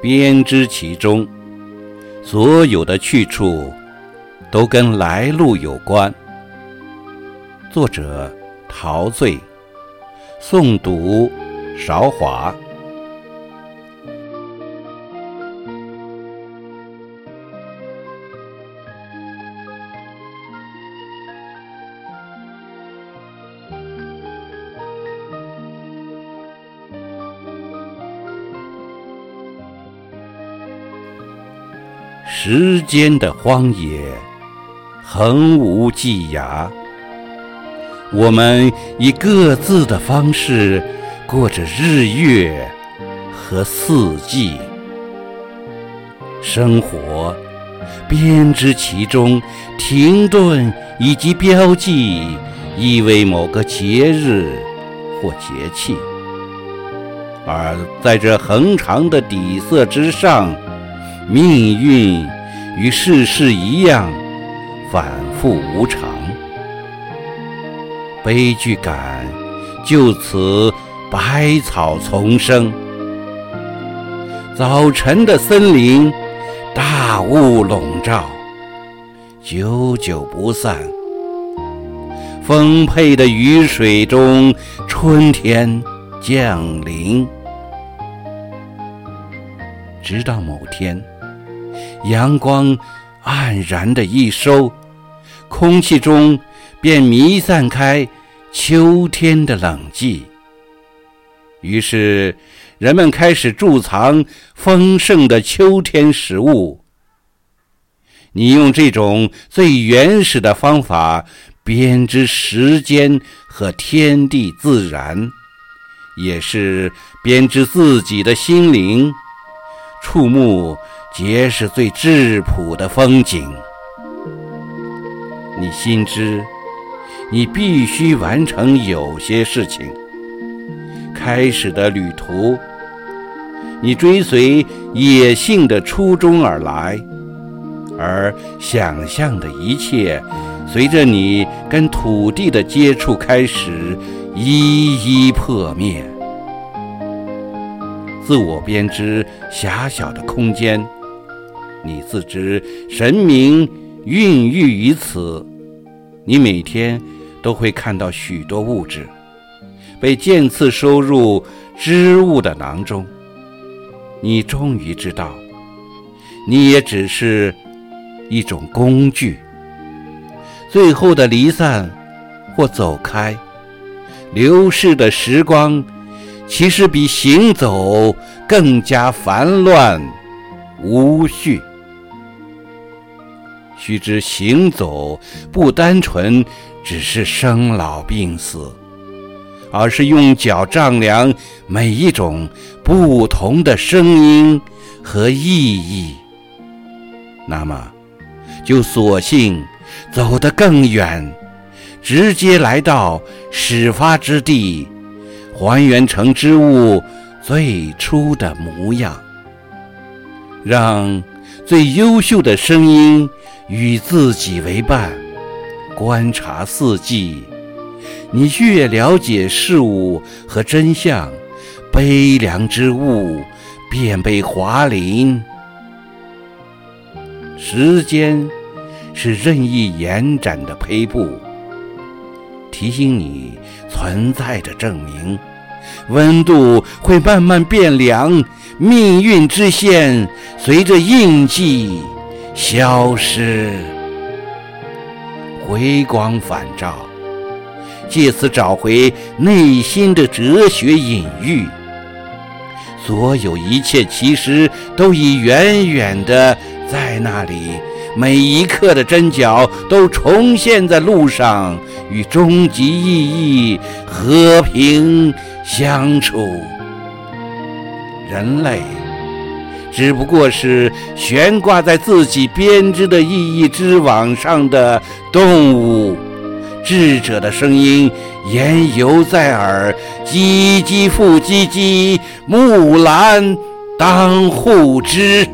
编织其中，所有的去处都跟来路有关。作者：陶醉，诵读：韶华。时间的荒野，横无际涯。我们以各自的方式过着日月和四季，生活编织其中，停顿以及标记，意味某个节日或节气。而在这恒长的底色之上。命运与世事一样，反复无常，悲剧感就此百草丛生。早晨的森林，大雾笼罩，久久不散。丰沛的雨水中，春天降临，直到某天。阳光黯然的一收，空气中便弥散开秋天的冷寂。于是，人们开始贮藏丰盛的秋天食物。你用这种最原始的方法编织时间和天地自然，也是编织自己的心灵，触目。皆是最质朴的风景。你心知，你必须完成有些事情。开始的旅途，你追随野性的初衷而来，而想象的一切，随着你跟土地的接触开始一一破灭。自我编织狭小的空间。你自知神明孕育于此，你每天都会看到许多物质被渐次收入织物的囊中。你终于知道，你也只是一种工具。最后的离散或走开，流逝的时光，其实比行走更加烦乱无序。须知行走不单纯只是生老病死，而是用脚丈量每一种不同的声音和意义。那么，就索性走得更远，直接来到始发之地，还原成织物最初的模样，让最优秀的声音。与自己为伴，观察四季，你越了解事物和真相，悲凉之物便被华临。时间是任意延展的胚布，提醒你存在着证明。温度会慢慢变凉，命运之线随着印记。消失，回光返照，借此找回内心的哲学隐喻。所有一切其实都已远远的在那里，每一刻的针脚都重现在路上，与终极意义和平相处。人类。只不过是悬挂在自己编织的意义之网上的动物，智者的声音言犹在耳，唧唧复唧唧，木兰当户织。